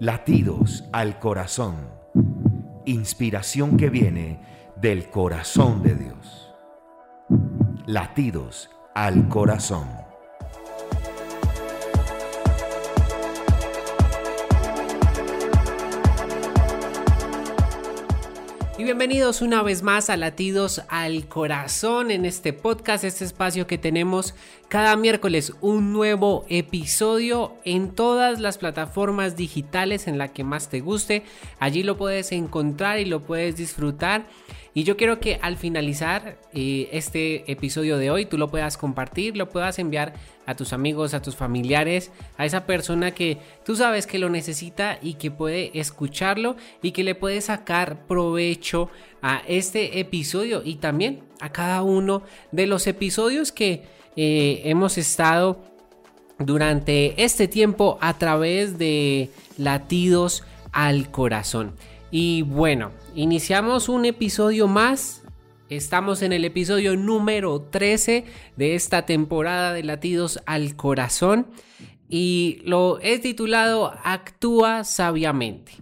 Latidos al corazón. Inspiración que viene del corazón de Dios. Latidos al corazón. Y bienvenidos una vez más a Latidos al Corazón en este podcast, este espacio que tenemos cada miércoles un nuevo episodio en todas las plataformas digitales en la que más te guste. Allí lo puedes encontrar y lo puedes disfrutar. Y yo quiero que al finalizar eh, este episodio de hoy tú lo puedas compartir, lo puedas enviar a tus amigos, a tus familiares, a esa persona que tú sabes que lo necesita y que puede escucharlo y que le puede sacar provecho a este episodio y también a cada uno de los episodios que eh, hemos estado durante este tiempo a través de latidos al corazón. Y bueno, iniciamos un episodio más. Estamos en el episodio número 13 de esta temporada de Latidos al Corazón y lo he titulado Actúa sabiamente.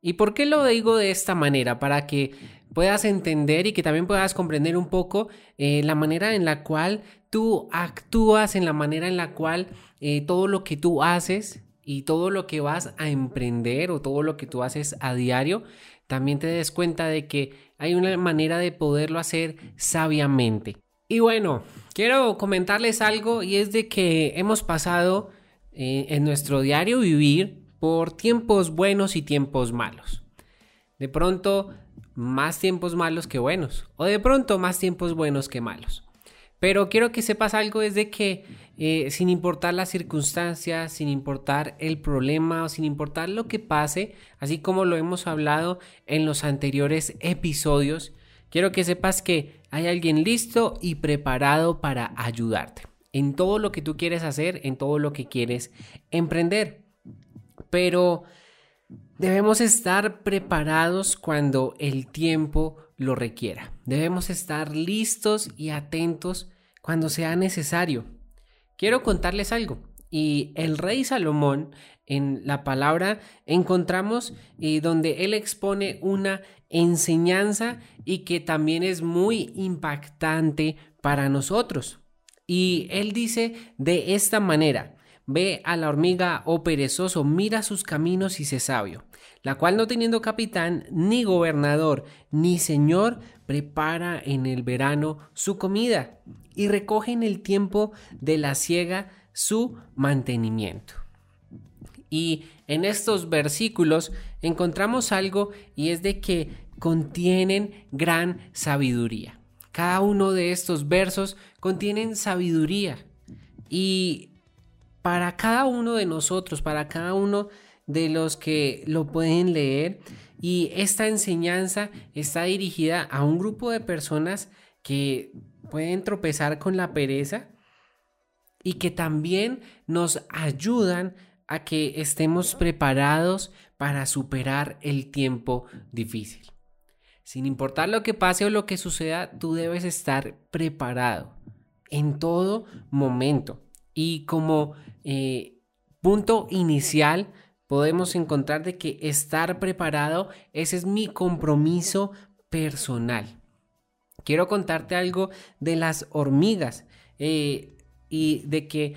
¿Y por qué lo digo de esta manera? Para que puedas entender y que también puedas comprender un poco eh, la manera en la cual tú actúas, en la manera en la cual eh, todo lo que tú haces y todo lo que vas a emprender o todo lo que tú haces a diario, también te des cuenta de que hay una manera de poderlo hacer sabiamente. Y bueno, quiero comentarles algo y es de que hemos pasado eh, en nuestro diario vivir por tiempos buenos y tiempos malos. De pronto, más tiempos malos que buenos. O de pronto, más tiempos buenos que malos. Pero quiero que sepas algo es de que eh, sin importar las circunstancias, sin importar el problema o sin importar lo que pase, así como lo hemos hablado en los anteriores episodios, quiero que sepas que hay alguien listo y preparado para ayudarte en todo lo que tú quieres hacer, en todo lo que quieres emprender. Pero debemos estar preparados cuando el tiempo lo requiera. Debemos estar listos y atentos cuando sea necesario. Quiero contarles algo. Y el rey Salomón, en la palabra, encontramos eh, donde él expone una enseñanza y que también es muy impactante para nosotros. Y él dice de esta manera, ve a la hormiga, oh perezoso, mira sus caminos y sé sabio la cual no teniendo capitán, ni gobernador, ni señor, prepara en el verano su comida y recoge en el tiempo de la siega su mantenimiento. Y en estos versículos encontramos algo y es de que contienen gran sabiduría. Cada uno de estos versos contienen sabiduría. Y para cada uno de nosotros, para cada uno de los que lo pueden leer y esta enseñanza está dirigida a un grupo de personas que pueden tropezar con la pereza y que también nos ayudan a que estemos preparados para superar el tiempo difícil. Sin importar lo que pase o lo que suceda, tú debes estar preparado en todo momento. Y como eh, punto inicial, podemos encontrar de que estar preparado, ese es mi compromiso personal. Quiero contarte algo de las hormigas eh, y de que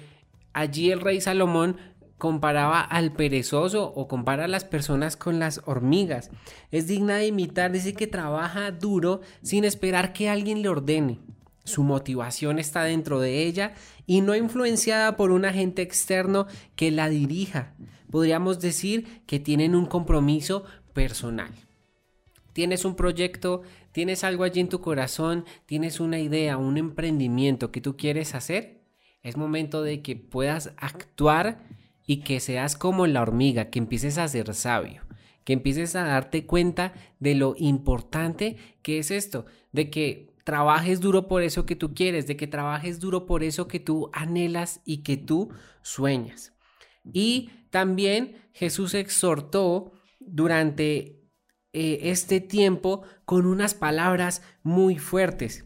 allí el rey Salomón comparaba al perezoso o compara a las personas con las hormigas. Es digna de imitar, dice que trabaja duro sin esperar que alguien le ordene. Su motivación está dentro de ella y no influenciada por un agente externo que la dirija podríamos decir que tienen un compromiso personal. Tienes un proyecto, tienes algo allí en tu corazón, tienes una idea, un emprendimiento que tú quieres hacer, es momento de que puedas actuar y que seas como la hormiga, que empieces a ser sabio, que empieces a darte cuenta de lo importante que es esto, de que trabajes duro por eso que tú quieres, de que trabajes duro por eso que tú anhelas y que tú sueñas. Y también Jesús exhortó durante eh, este tiempo con unas palabras muy fuertes.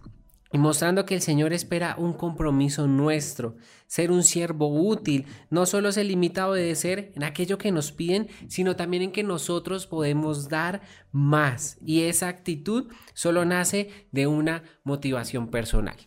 Y mostrando que el Señor espera un compromiso nuestro, ser un siervo útil, no solo se limita a obedecer en aquello que nos piden, sino también en que nosotros podemos dar más. Y esa actitud solo nace de una motivación personal.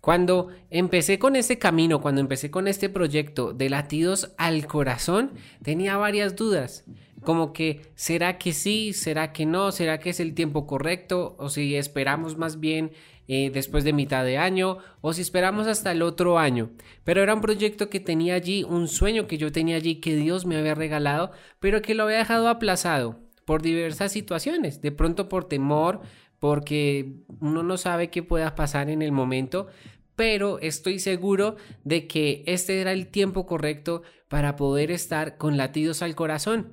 Cuando empecé con este camino, cuando empecé con este proyecto de latidos al corazón, tenía varias dudas, como que ¿será que sí? ¿Será que no? ¿Será que es el tiempo correcto? ¿O si esperamos más bien eh, después de mitad de año? ¿O si esperamos hasta el otro año? Pero era un proyecto que tenía allí, un sueño que yo tenía allí que Dios me había regalado, pero que lo había dejado aplazado por diversas situaciones, de pronto por temor, porque uno no sabe qué pueda pasar en el momento, pero estoy seguro de que este era el tiempo correcto para poder estar con latidos al corazón,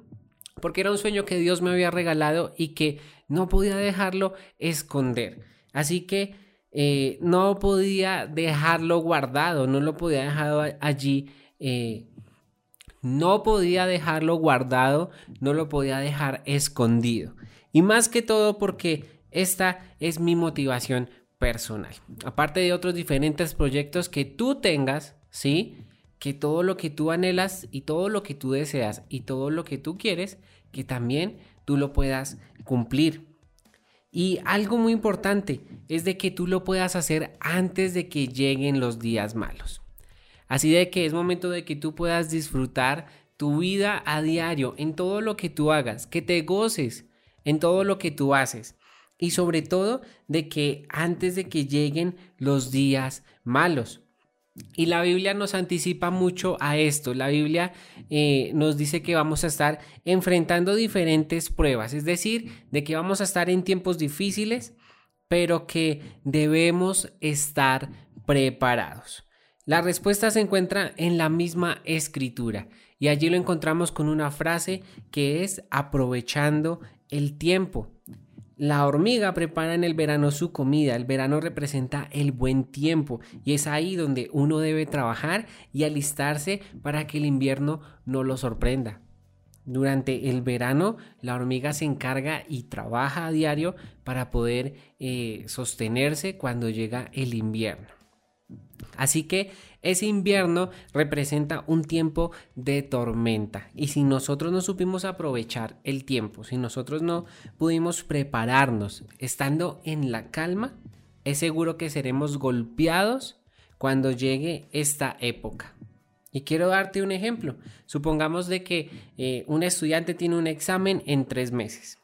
porque era un sueño que Dios me había regalado y que no podía dejarlo esconder. Así que eh, no podía dejarlo guardado, no lo podía dejar allí. Eh, no podía dejarlo guardado, no lo podía dejar escondido. Y más que todo porque esta es mi motivación personal. Aparte de otros diferentes proyectos que tú tengas, ¿sí? Que todo lo que tú anhelas y todo lo que tú deseas y todo lo que tú quieres, que también tú lo puedas cumplir. Y algo muy importante es de que tú lo puedas hacer antes de que lleguen los días malos. Así de que es momento de que tú puedas disfrutar tu vida a diario en todo lo que tú hagas, que te goces en todo lo que tú haces y sobre todo de que antes de que lleguen los días malos. Y la Biblia nos anticipa mucho a esto. La Biblia eh, nos dice que vamos a estar enfrentando diferentes pruebas, es decir, de que vamos a estar en tiempos difíciles, pero que debemos estar preparados. La respuesta se encuentra en la misma escritura y allí lo encontramos con una frase que es aprovechando el tiempo. La hormiga prepara en el verano su comida, el verano representa el buen tiempo y es ahí donde uno debe trabajar y alistarse para que el invierno no lo sorprenda. Durante el verano la hormiga se encarga y trabaja a diario para poder eh, sostenerse cuando llega el invierno. Así que ese invierno representa un tiempo de tormenta y si nosotros no supimos aprovechar el tiempo, si nosotros no pudimos prepararnos estando en la calma, es seguro que seremos golpeados cuando llegue esta época. Y quiero darte un ejemplo. Supongamos de que eh, un estudiante tiene un examen en tres meses,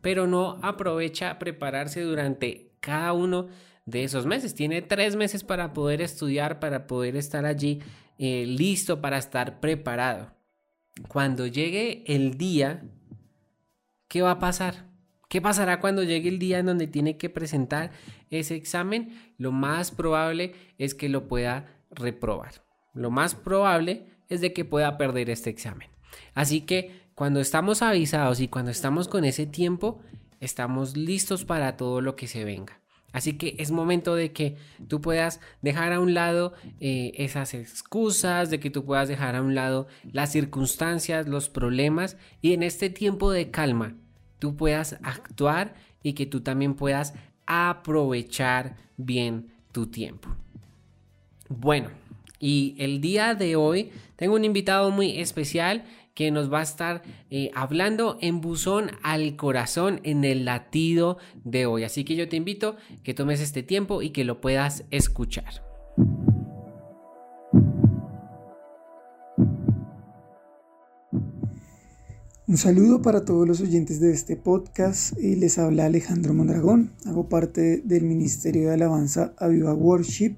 pero no aprovecha prepararse durante cada uno de esos meses. Tiene tres meses para poder estudiar, para poder estar allí eh, listo, para estar preparado. Cuando llegue el día, ¿qué va a pasar? ¿Qué pasará cuando llegue el día en donde tiene que presentar ese examen? Lo más probable es que lo pueda reprobar. Lo más probable es de que pueda perder este examen. Así que cuando estamos avisados y cuando estamos con ese tiempo, estamos listos para todo lo que se venga. Así que es momento de que tú puedas dejar a un lado eh, esas excusas, de que tú puedas dejar a un lado las circunstancias, los problemas y en este tiempo de calma tú puedas actuar y que tú también puedas aprovechar bien tu tiempo. Bueno, y el día de hoy tengo un invitado muy especial que nos va a estar eh, hablando en buzón al corazón en el latido de hoy. Así que yo te invito que tomes este tiempo y que lo puedas escuchar. Un saludo para todos los oyentes de este podcast. y Les habla Alejandro Mondragón. Hago parte del Ministerio de Alabanza Aviva Worship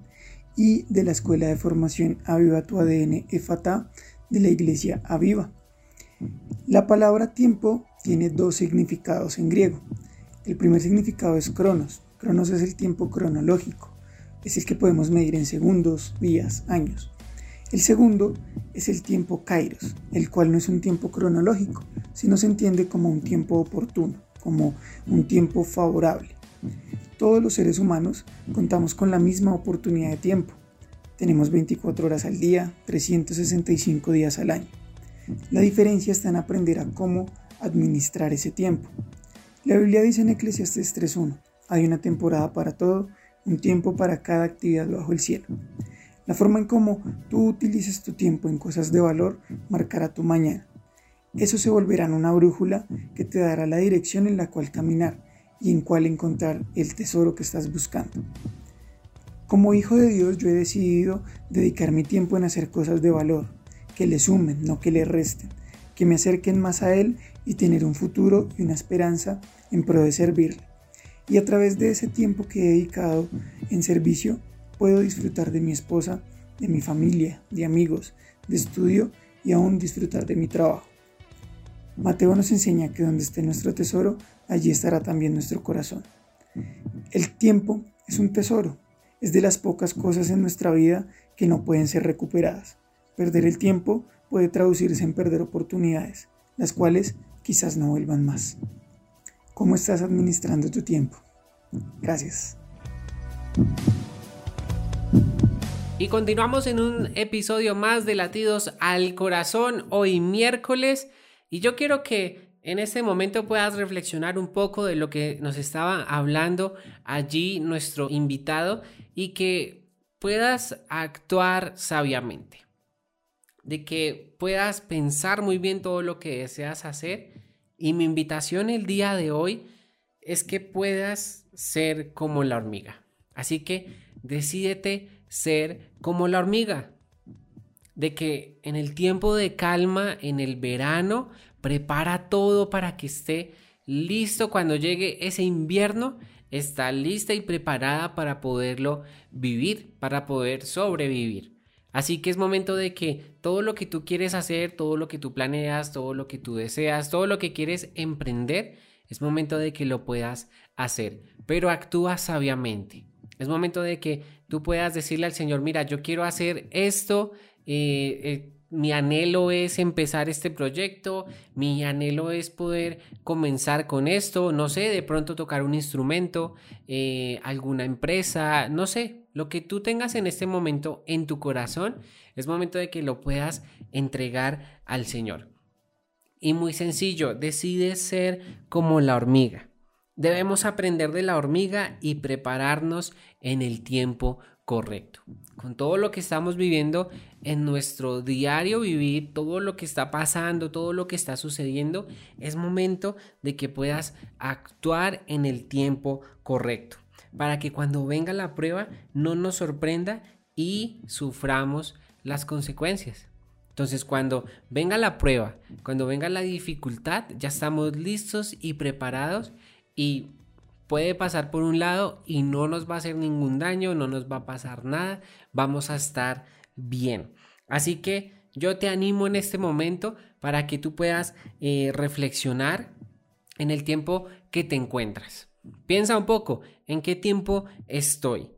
y de la Escuela de Formación Aviva Tu ADN EFATA de la Iglesia Aviva. La palabra tiempo tiene dos significados en griego. El primer significado es cronos. Cronos es el tiempo cronológico, es el que podemos medir en segundos, días, años. El segundo es el tiempo kairos, el cual no es un tiempo cronológico, sino se entiende como un tiempo oportuno, como un tiempo favorable. Todos los seres humanos contamos con la misma oportunidad de tiempo. Tenemos 24 horas al día, 365 días al año. La diferencia está en aprender a cómo administrar ese tiempo. La Biblia dice en Eclesiastes 3.1, hay una temporada para todo un tiempo para cada actividad bajo el cielo. La forma en cómo tú utilices tu tiempo en cosas de valor marcará tu mañana. Eso se volverá en una brújula que te dará la dirección en la cual caminar y en cuál encontrar el tesoro que estás buscando. Como hijo de Dios yo he decidido dedicar mi tiempo en hacer cosas de valor, que le sumen, no que le resten, que me acerquen más a Él y tener un futuro y una esperanza en pro de servirle. Y a través de ese tiempo que he dedicado en servicio, puedo disfrutar de mi esposa, de mi familia, de amigos, de estudio y aún disfrutar de mi trabajo. Mateo nos enseña que donde esté nuestro tesoro, allí estará también nuestro corazón. El tiempo es un tesoro es de las pocas cosas en nuestra vida que no pueden ser recuperadas. Perder el tiempo puede traducirse en perder oportunidades, las cuales quizás no vuelvan más. ¿Cómo estás administrando tu tiempo? Gracias. Y continuamos en un episodio más de Latidos al Corazón, hoy miércoles, y yo quiero que en este momento puedas reflexionar un poco de lo que nos estaba hablando allí nuestro invitado y que puedas actuar sabiamente, de que puedas pensar muy bien todo lo que deseas hacer y mi invitación el día de hoy es que puedas ser como la hormiga. Así que decídete ser como la hormiga, de que en el tiempo de calma, en el verano, prepara todo para que esté listo cuando llegue ese invierno, está lista y preparada para poderlo vivir, para poder sobrevivir. Así que es momento de que todo lo que tú quieres hacer, todo lo que tú planeas, todo lo que tú deseas, todo lo que quieres emprender, es momento de que lo puedas hacer, pero actúa sabiamente. Es momento de que tú puedas decirle al Señor, mira, yo quiero hacer esto, eh, eh, mi anhelo es empezar este proyecto, mi anhelo es poder comenzar con esto, no sé, de pronto tocar un instrumento, eh, alguna empresa, no sé, lo que tú tengas en este momento en tu corazón, es momento de que lo puedas entregar al Señor. Y muy sencillo, decide ser como la hormiga. Debemos aprender de la hormiga y prepararnos en el tiempo correcto. Con todo lo que estamos viviendo en nuestro diario vivir, todo lo que está pasando, todo lo que está sucediendo, es momento de que puedas actuar en el tiempo correcto, para que cuando venga la prueba no nos sorprenda y suframos las consecuencias. Entonces, cuando venga la prueba, cuando venga la dificultad, ya estamos listos y preparados y puede pasar por un lado y no nos va a hacer ningún daño, no nos va a pasar nada, vamos a estar bien. Así que yo te animo en este momento para que tú puedas eh, reflexionar en el tiempo que te encuentras. Piensa un poco en qué tiempo estoy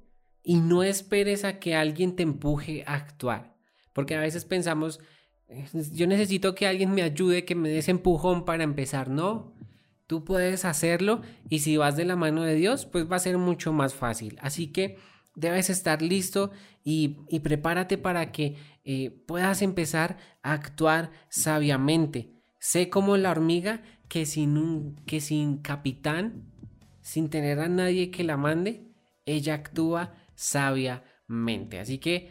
y no esperes a que alguien te empuje a actuar, porque a veces pensamos, yo necesito que alguien me ayude, que me des empujón para empezar. No, Tú puedes hacerlo y si vas de la mano de Dios, pues va a ser mucho más fácil. Así que debes estar listo y, prepárate para que eh, puedas empezar a actuar sabiamente. Sé como la hormiga que sin, un, que sin capitán, sin tener a nadie que la mande, ella actúa sabiamente. Así que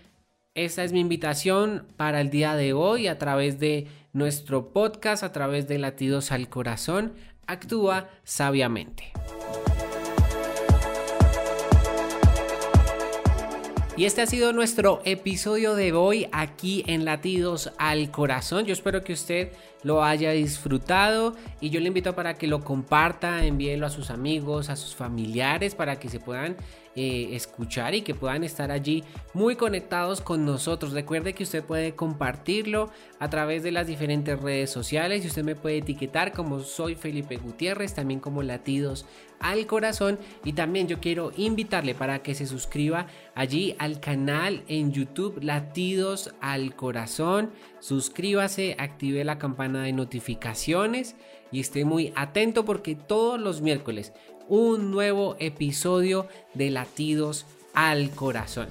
esa es mi invitación para el día de hoy a través de nuestro podcast, a través de Latidos al Corazón actúa sabiamente. Y este ha sido nuestro episodio de hoy aquí en Latidos al Corazón. Yo espero que usted lo haya disfrutado y yo le invito para que lo comparta, envíelo a sus amigos, a sus familiares para que se puedan eh, escuchar y que puedan estar allí muy conectados con nosotros. Recuerde que usted puede compartirlo a través de las diferentes redes sociales y usted me puede etiquetar como soy Felipe Gutiérrez, también como Latidos al Corazón y también yo quiero invitarle para que se suscriba allí al canal en YouTube Latidos al Corazón. Suscríbase, active la campana de notificaciones y esté muy atento porque todos los miércoles un nuevo episodio de Latidos al Corazón.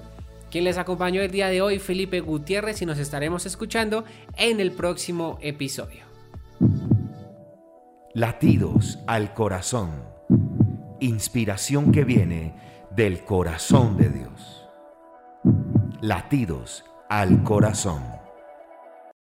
Quien les acompañó el día de hoy, Felipe Gutiérrez, y nos estaremos escuchando en el próximo episodio. Latidos al Corazón. Inspiración que viene del corazón de Dios. Latidos al corazón.